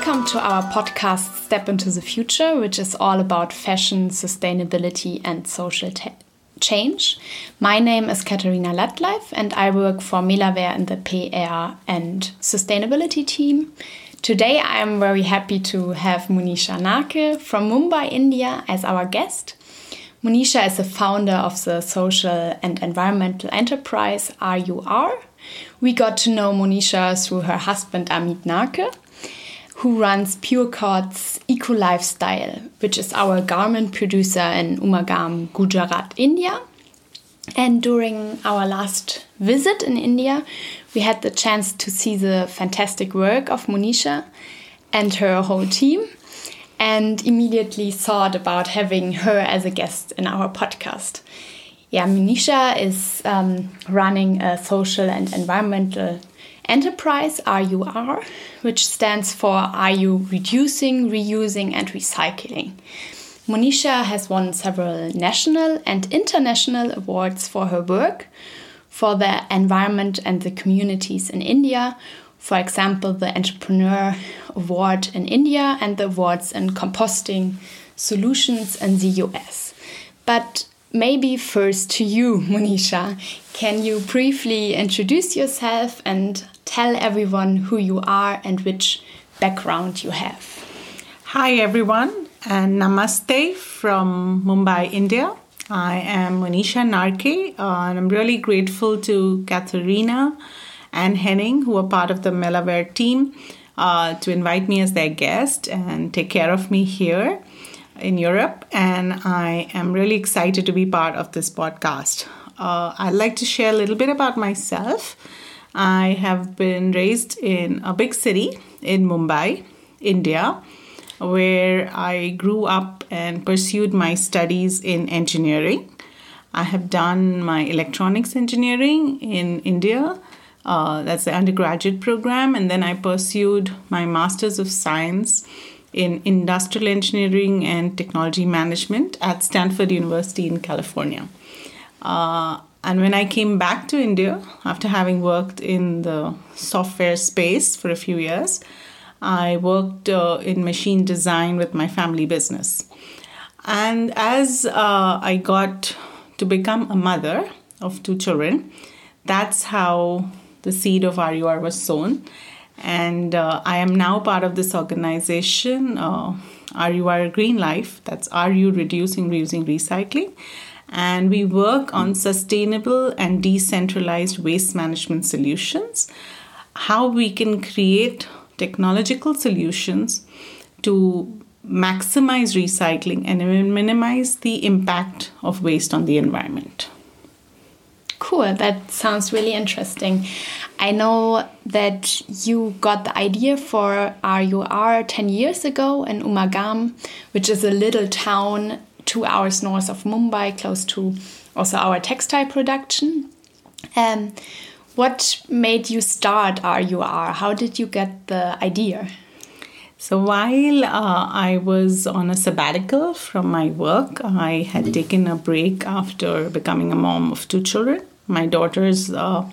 Welcome to our podcast Step into the Future, which is all about fashion, sustainability, and social change. My name is Katharina Latleif, and I work for Melawear in the PR and sustainability team. Today, I am very happy to have Monisha Narke from Mumbai, India, as our guest. Monisha is the founder of the social and environmental enterprise RUR. We got to know Monisha through her husband Amit Narke who runs Pure Eco Lifestyle, which is our garment producer in Umagam, Gujarat, India. And during our last visit in India, we had the chance to see the fantastic work of Monisha and her whole team, and immediately thought about having her as a guest in our podcast. Yeah, Monisha is um, running a social and environmental Enterprise RUR, which stands for Are You Reducing, Reusing and Recycling. Monisha has won several national and international awards for her work for the environment and the communities in India. For example, the Entrepreneur Award in India and the awards in composting solutions in the US. But maybe first to you, Monisha. Can you briefly introduce yourself and tell everyone who you are and which background you have. Hi, everyone, and namaste from Mumbai, India. I am Monisha Narke, uh, and I'm really grateful to Katharina and Henning, who are part of the Melawear team, uh, to invite me as their guest and take care of me here in Europe. And I am really excited to be part of this podcast. Uh, I'd like to share a little bit about myself. I have been raised in a big city in Mumbai, India, where I grew up and pursued my studies in engineering. I have done my electronics engineering in India. Uh, that's the undergraduate program. And then I pursued my Masters of Science in Industrial Engineering and Technology Management at Stanford University in California. Uh, and when I came back to India after having worked in the software space for a few years, I worked uh, in machine design with my family business. And as uh, I got to become a mother of two children, that's how the seed of RUR was sown. And uh, I am now part of this organization, uh, RUR Green Life, that's RU Reducing, Reusing, Recycling and we work on sustainable and decentralized waste management solutions. How we can create technological solutions to maximize recycling and minimize the impact of waste on the environment. Cool, that sounds really interesting. I know that you got the idea for RUR 10 years ago in Umagam, which is a little town two hours north of Mumbai, close to also our textile production. Um, what made you start RUR? How did you get the idea? So while uh, I was on a sabbatical from my work, I had taken a break after becoming a mom of two children. My daughters, uh,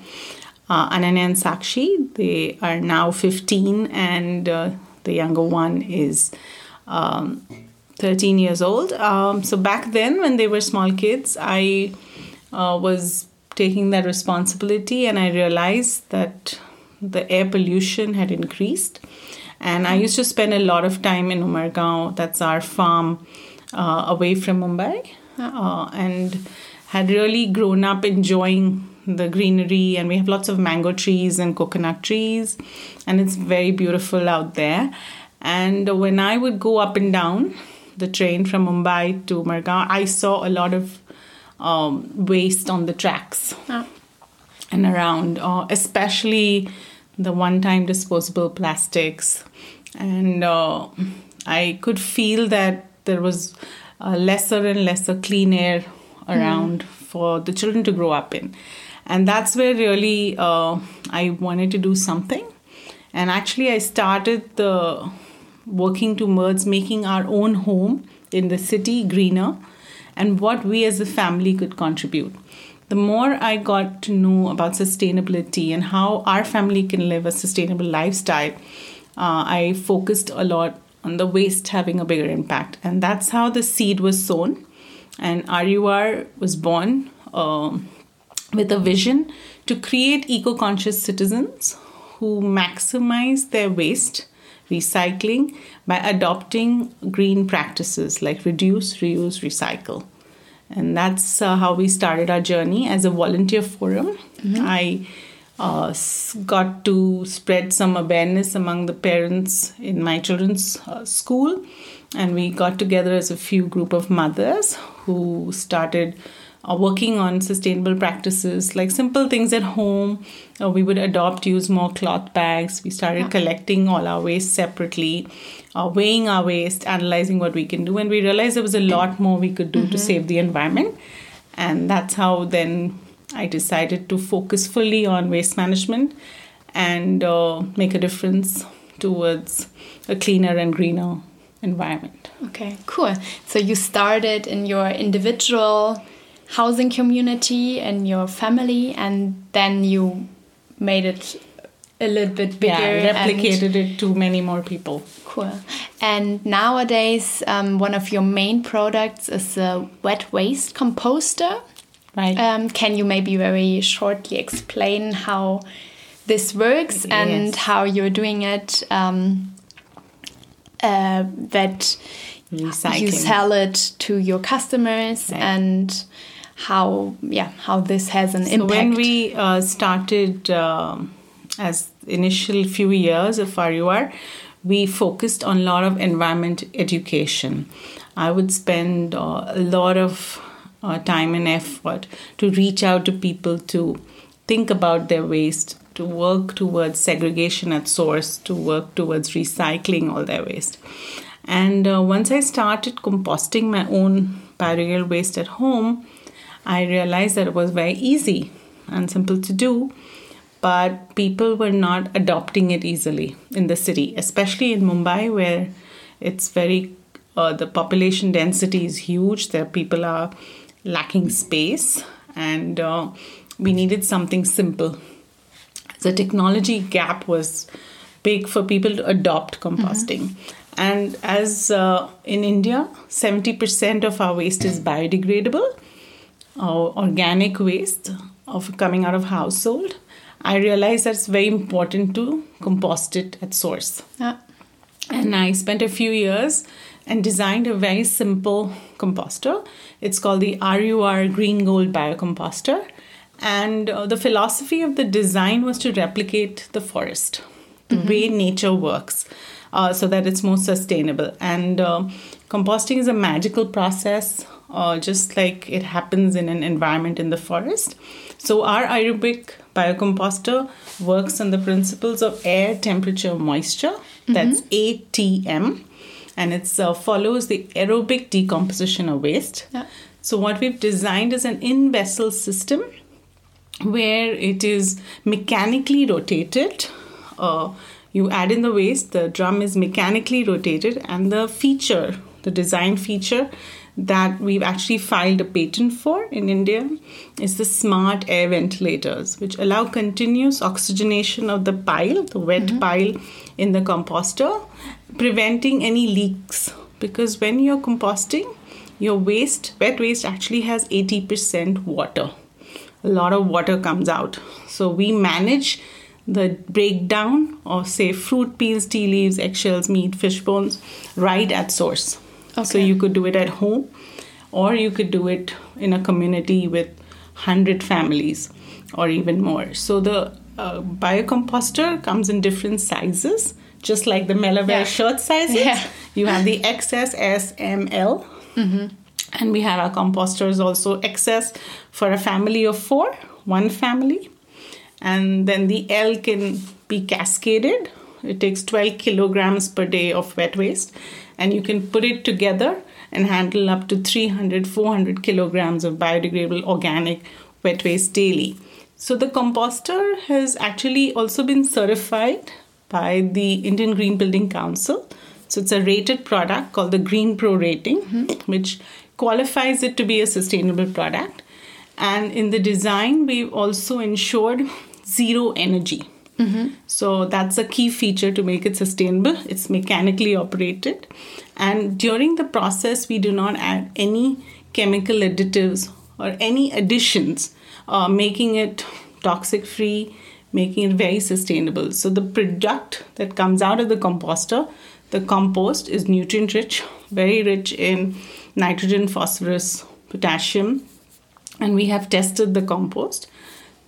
uh, Ananya and Sakshi, they are now 15, and uh, the younger one is um, 13 years old. Um, so back then, when they were small kids, I uh, was taking that responsibility and I realized that the air pollution had increased. And I used to spend a lot of time in Umargaon, that's our farm uh, away from Mumbai, uh, and had really grown up enjoying the greenery. And we have lots of mango trees and coconut trees, and it's very beautiful out there. And when I would go up and down, the train from Mumbai to Margaon, I saw a lot of um, waste on the tracks oh. and around, uh, especially the one time disposable plastics. And uh, I could feel that there was lesser and lesser clean air around mm. for the children to grow up in. And that's where really uh, I wanted to do something. And actually, I started the working towards making our own home in the city greener and what we as a family could contribute. The more I got to know about sustainability and how our family can live a sustainable lifestyle, uh, I focused a lot on the waste having a bigger impact. And that's how the seed was sown. And RUR was born um, with a vision to create eco conscious citizens who maximize their waste recycling by adopting green practices like reduce, reuse, recycle. And that's uh, how we started our journey as a volunteer forum. Mm-hmm. I uh, got to spread some awareness among the parents in my children's uh, school and we got together as a few group of mothers who started uh, working on sustainable practices like simple things at home uh, we would adopt use more cloth bags we started collecting all our waste separately uh, weighing our waste analyzing what we can do and we realized there was a lot more we could do mm-hmm. to save the environment and that's how then I decided to focus fully on waste management and uh, make a difference towards a cleaner and greener environment. Okay, cool. So you started in your individual housing community and your family, and then you made it a little bit bigger. Yeah, replicated it to many more people. Cool. And nowadays, um, one of your main products is a wet waste composter. Right. Um, can you maybe very shortly explain how this works and yes. how you're doing it? Um, uh, that Recycling. you sell it to your customers right. and how yeah how this has an so impact. When we uh, started uh, as initial few years of RUR, we focused on a lot of environment education. I would spend uh, a lot of uh, time and effort to reach out to people to think about their waste, to work towards segregation at source, to work towards recycling all their waste. And uh, once I started composting my own biodegradable waste at home, I realized that it was very easy and simple to do, but people were not adopting it easily in the city, especially in Mumbai, where it's very uh, the population density is huge. There people are lacking space and uh, we needed something simple. The technology gap was big for people to adopt composting. Mm-hmm. And as uh, in India, 70% of our waste is biodegradable, or organic waste of coming out of household. I realized that it's very important to compost it at source. Yeah. And I spent a few years and designed a very simple composter. It's called the RUR Green Gold Biocomposter. And uh, the philosophy of the design was to replicate the forest, the mm-hmm. way nature works, uh, so that it's more sustainable. And uh, composting is a magical process, uh, just like it happens in an environment in the forest. So, our aerobic biocomposter works on the principles of air, temperature, moisture. That's mm-hmm. ATM and it uh, follows the aerobic decomposition of waste. Yeah. So, what we've designed is an in vessel system where it is mechanically rotated. Uh, you add in the waste, the drum is mechanically rotated, and the feature, the design feature that we've actually filed a patent for in India is the smart air ventilators, which allow continuous oxygenation of the pile, the wet mm-hmm. pile in the composter, preventing any leaks. Because when you're composting, your waste, wet waste, actually has 80% water. A lot of water comes out. So we manage the breakdown of, say, fruit peels, tea leaves, eggshells, meat, fish bones right at source. Okay. So you could do it at home or you could do it in a community with 100 families or even more. So the uh, biocomposter comes in different sizes, just like the Melawear yeah. shirt sizes. Yeah. You have the XS, S, M, L. Mm-hmm. And we have our composters also XS for a family of four, one family. And then the L can be cascaded. It takes 12 kilograms per day of wet waste. And you can put it together and handle up to 300, 400 kilograms of biodegradable organic wet waste daily. So the composter has actually also been certified by the Indian Green Building Council. So it's a rated product called the Green Pro rating, mm-hmm. which qualifies it to be a sustainable product. And in the design, we've also ensured zero energy. So that's a key feature to make it sustainable. It's mechanically operated. And during the process, we do not add any chemical additives or any additions, uh, making it toxic free, making it very sustainable. So the product that comes out of the composter, the compost, is nutrient rich, very rich in nitrogen, phosphorus, potassium, and we have tested the compost.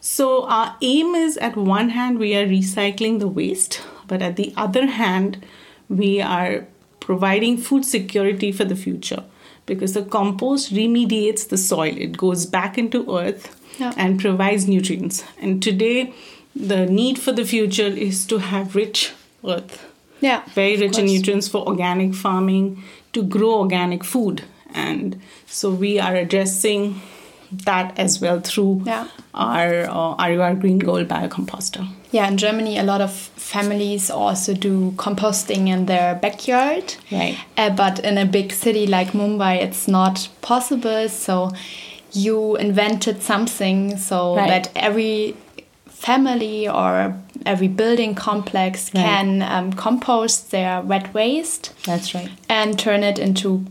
So our aim is at one hand we are recycling the waste, but at the other hand we are providing food security for the future because the compost remediates the soil. It goes back into earth Yeah. and provides nutrients. And today the need for the future is to have rich earth Yeah. very rich in nutrients for organic farming to grow organic food and so we are addressing that as well through Yeah. our uh, RUR Green Gold biocomposter. Yeah, in Germany, a lot of families also do composting in their backyard. Right. Uh, but in a big city like Mumbai, it's not possible. So you invented something so Right. that every family or every building complex Right. can um, compost their wet waste That's right. and turn it into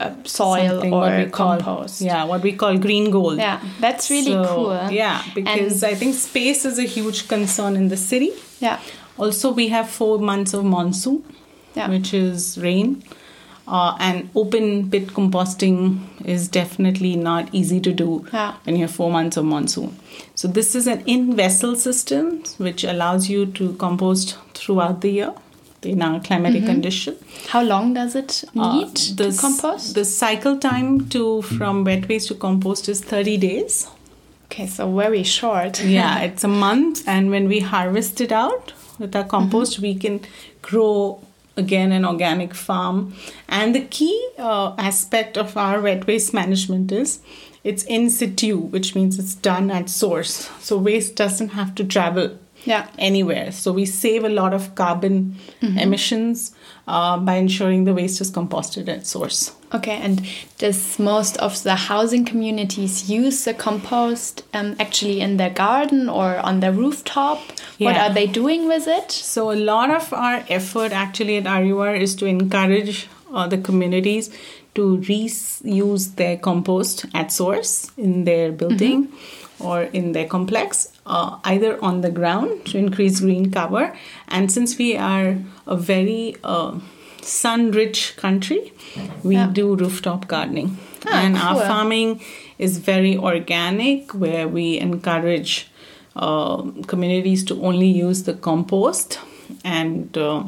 uh, soil Something what or we call- compost. yeah, what we call green gold. Yeah, that's really So, cool. Yeah, because I think space is a huge concern in the city. Yeah. Also, we have four months of monsoon, Yeah. which is rain. Uh, and open pit composting is definitely not easy to do Yeah. when you have four months of monsoon. So, this is an in vessel system which allows you to compost throughout the year in our climatic condition. How long does it Uh, need the, to compost? The cycle time to from wet waste to compost is 30 days. okay, so very short. yeah it's a month and when we harvest it out with our compost we can grow again an organic farm and the key uh, aspect of our wet waste management is it's in situ which means it's done at source so waste doesn't have to travel Yeah. anywhere so we save a lot of carbon emissions uh, by ensuring the waste is composted at source Okay, and does most of the housing communities use the compost um, actually in their garden or on their rooftop? What are they doing with it? So a lot of our effort actually at RUR is to encourage uh, the communities to reuse their compost at source in their building or in their complex, uh, either on the ground to increase green cover. And since we are a very uh, sun-rich country, we Yeah. do rooftop gardening. Ah, and our farming is very organic, where we encourage uh, communities to only use the compost and uh,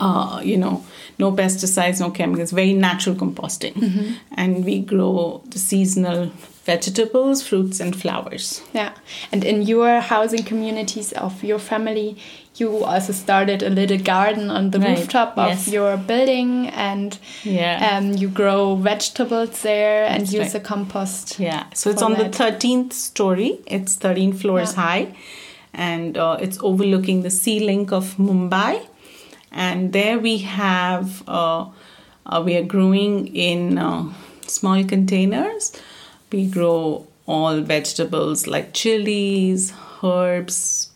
uh, you know no pesticides no chemicals very natural composting and we grow the seasonal vegetables fruits and flowers Yeah, and in your housing communities of your family, you also started a little garden on the Right, rooftop of yes. your building, and Yeah. um, you grow vegetables there and That's use right. the compost. yeah so it's on that. the 13th story it's 13 floors Yeah. high and uh, it's overlooking the sea link of mumbai and there we have uh, uh, we are growing in uh, small containers we grow all vegetables like chilies herbs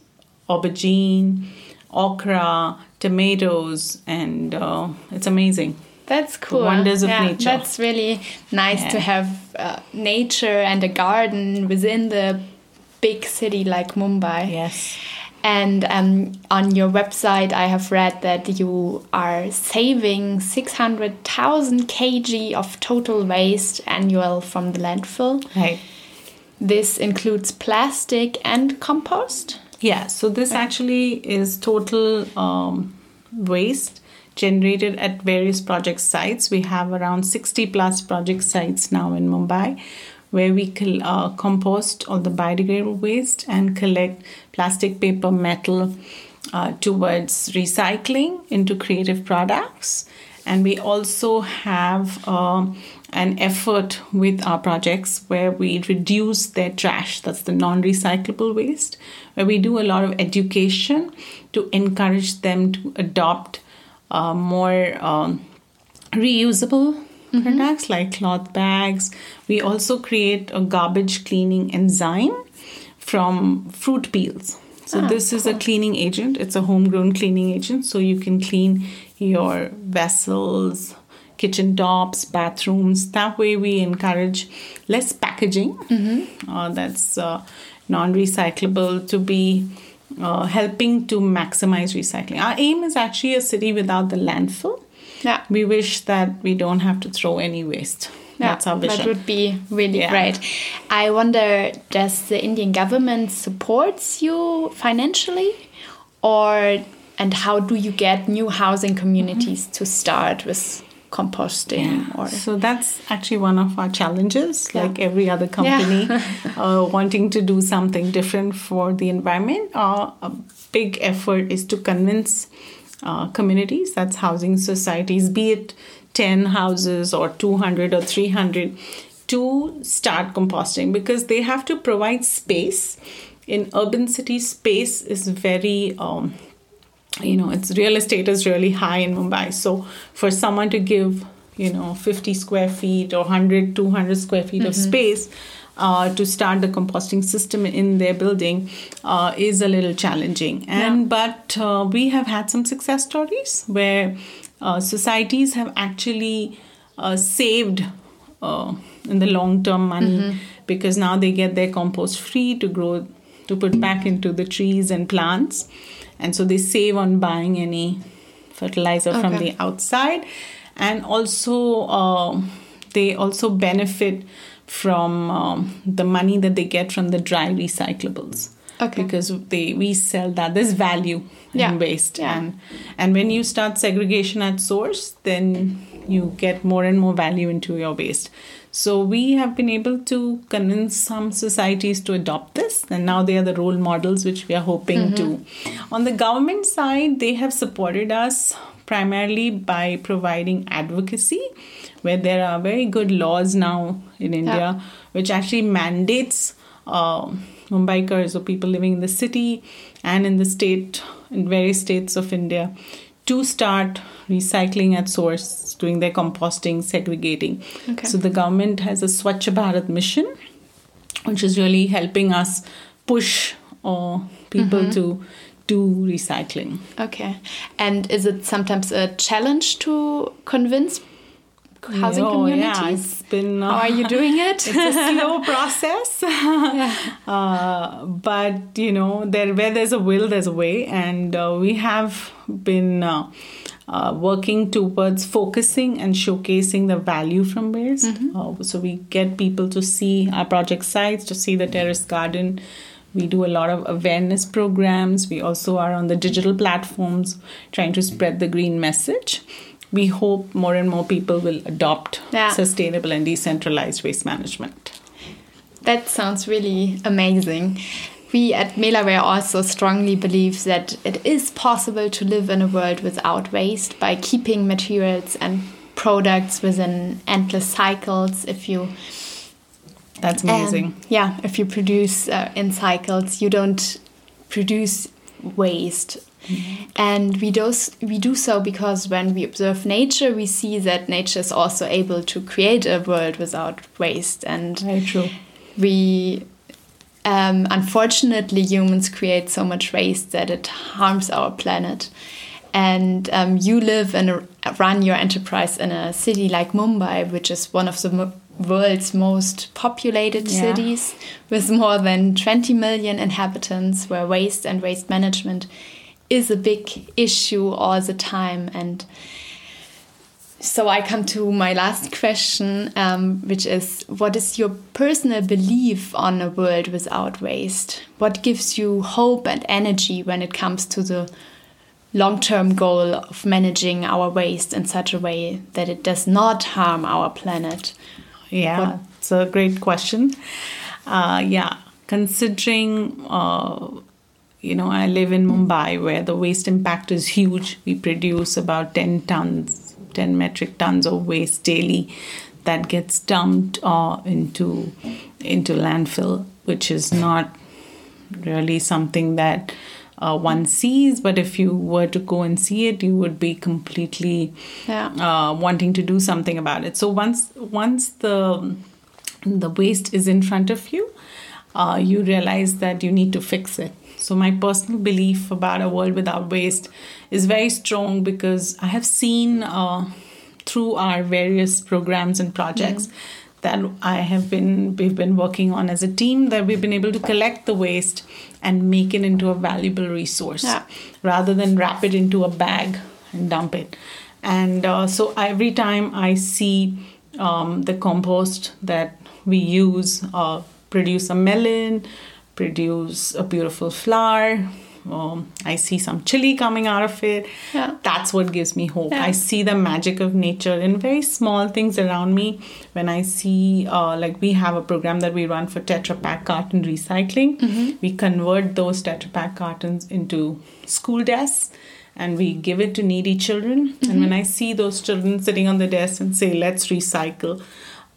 aubergine okra tomatoes and uh, it's amazing That's cool. wonders of yeah, nature. That's really nice to have uh, nature and a garden within the big city like Mumbai. yes And um, on your website, I have read that you are saving 600,000 kg of total waste annual from the landfill. right This includes plastic and compost. Yeah, so this actually is total um, waste generated at various project sites. We have around 60 plus project sites now in Mumbai where we uh, compost all the biodegradable waste and collect plastic, paper, metal uh, towards recycling into creative products. And we also have um, an effort with our projects where we reduce their trash, that's the non recyclable waste, where we do a lot of education to encourage them to adopt uh, more um, reusable products like cloth bags. We also create a garbage cleaning enzyme from fruit peels. So Ah, this is a cleaning agent. It's a homegrown cleaning agent. So you can clean your vessels, kitchen tops, bathrooms. That way we encourage less packaging. Uh, that's uh, non-recyclable to be uh, helping to maximize recycling. Our aim is actually a city without the landfill. Yeah. We wish that we don't have to throw any waste. Yeah, That's our vision. That would be really Yeah. great. I wonder, does the Indian government supports you financially, or and how do you get new housing communities to start with composting? Or So that's actually one of our challenges, Yeah. like every other company uh, wanting to do something different for the environment. Uh, a big effort is to convince uh, communities, that's housing societies, be it 10 houses or 200 or 300, to start composting because they have to provide space. In urban cities, space is very um, you know it's real estate is really high in mumbai. So for someone to give you know 50 square feet or 100 200 square feet of space uh, to start the composting system in their building uh, is a little challenging. And but uh, we have had some success stories where uh, societies have actually uh, saved uh, in the long term money because now they get their compost free to grow to put back into the trees and plants. And so they save on buying any fertilizer from the outside. And also uh, they also benefit from um, the money that they get from the dry recyclables. Okay. because they we sell that. There's value Yeah. in waste. Yeah. and and when you start segregation at source then you get more and more value into your waste. So we have been able to convince some societies to adopt this. And now they are the role models which we are hoping to. On the government side they have supported us primarily by providing advocacy where there are very good laws now in india which actually mandates uh, Mumbaikars or people living in the city and in the state, in various states of India, to start recycling at source, doing their composting, segregating. Okay. So the government has a Swachh Bharat mission, which is really helping us push uh, people to do recycling. okay, and is it sometimes a challenge to convince housing Oh, communities? Yeah, it's been. How are you doing it? it's a slow process. Uh, but you know there where there's a will there's a way. And uh, we have been uh, uh, working towards focusing and showcasing the value from waste. Uh, so we get people to see our project sites to see the terrace garden. We do a lot of awareness programs. We also are on the digital platforms trying to spread the green message we hope more and more people will adopt Yeah. sustainable and decentralized waste management. That sounds really amazing. We at Melawear also strongly believe that it is possible to live in a world without waste by keeping materials and products within endless cycles. If you That's um, amazing. yeah, if you produce uh, in cycles, you don't produce waste. And we do, we do so because when we observe nature, we see that nature is also able to create a world without waste. And Very true. we um, unfortunately humans create so much waste that it harms our planet and um, you live and run your enterprise in a city like mumbai which is one of the mo- world's most populated Yeah. cities with more than 20 million inhabitants where waste and waste management is a big issue all the time and so I come to my last question, um, which is what is your personal belief on a world without waste? What gives you hope and energy when it comes to the long term goal of managing our waste in such a way that it does not harm our planet? Yeah, What- it's a great question. Uh, yeah, considering, uh, you know, I live in Mumbai where the waste impact is huge. We produce about 10 tons, 10 metric tons of waste daily that gets dumped uh, into into landfill, which is not really something that uh, one sees. But if you were to go and see it, you would be completely Yeah. uh, wanting to do something about it. So once once the the waste is in front of you, uh, you realize that you need to fix it. So, my personal belief about a world without waste is very strong because I have seen uh, through our various programs and projects. Mm. That I have been, we've been working on as a team, that we've been able to collect the waste and make it into a valuable resource yeah. rather than wrap it into a bag and dump it. And uh, so every time I see um, the compost that we use uh, produce a melon, produce a beautiful flower. Um, I see some chili coming out of it. Yeah. That's what gives me hope. Yeah. I see the magic of nature in very small things around me. When I see, uh, like, we have a program that we run for Tetra Pak carton recycling. Mm-hmm. We convert those Tetra Pak cartons into school desks and we give it to needy children. Mm-hmm. And when I see those children sitting on the desk and say, let's recycle,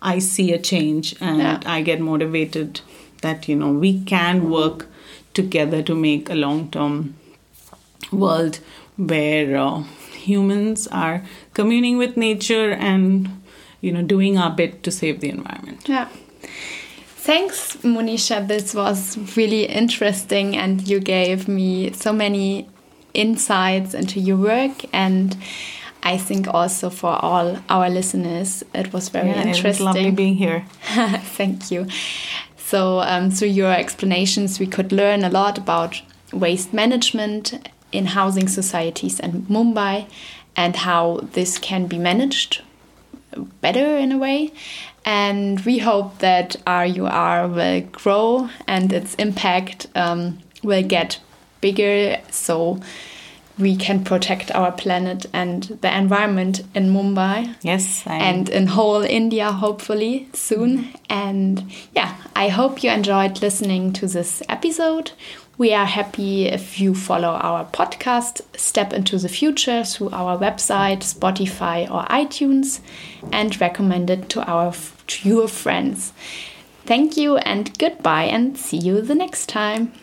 I see a change and yeah. I get motivated that, you know, we can work together to make a long term world where uh, humans are communing with nature and, you know, doing our bit to save the environment. Yeah. Thanks, Monisha. This was really interesting, and you gave me so many insights into your work and I think also for all our listeners, it was very yeah, interesting. It was lovely being here. Thank you. So, um, through your explanations, we could learn a lot about waste management in housing societies and Mumbai and how this can be managed better in a way. And we hope that RUR will grow and its impact um, will get bigger so we can protect our planet and the environment in Mumbai. Yes. And in whole India, hopefully soon. Mm-hmm. And yeah, I hope you enjoyed listening to this episode. We are happy if you follow our podcast, Step into the Future, through our website, Spotify, or iTunes, and recommend it to our to your friends. Thank you and goodbye, and see you the next time.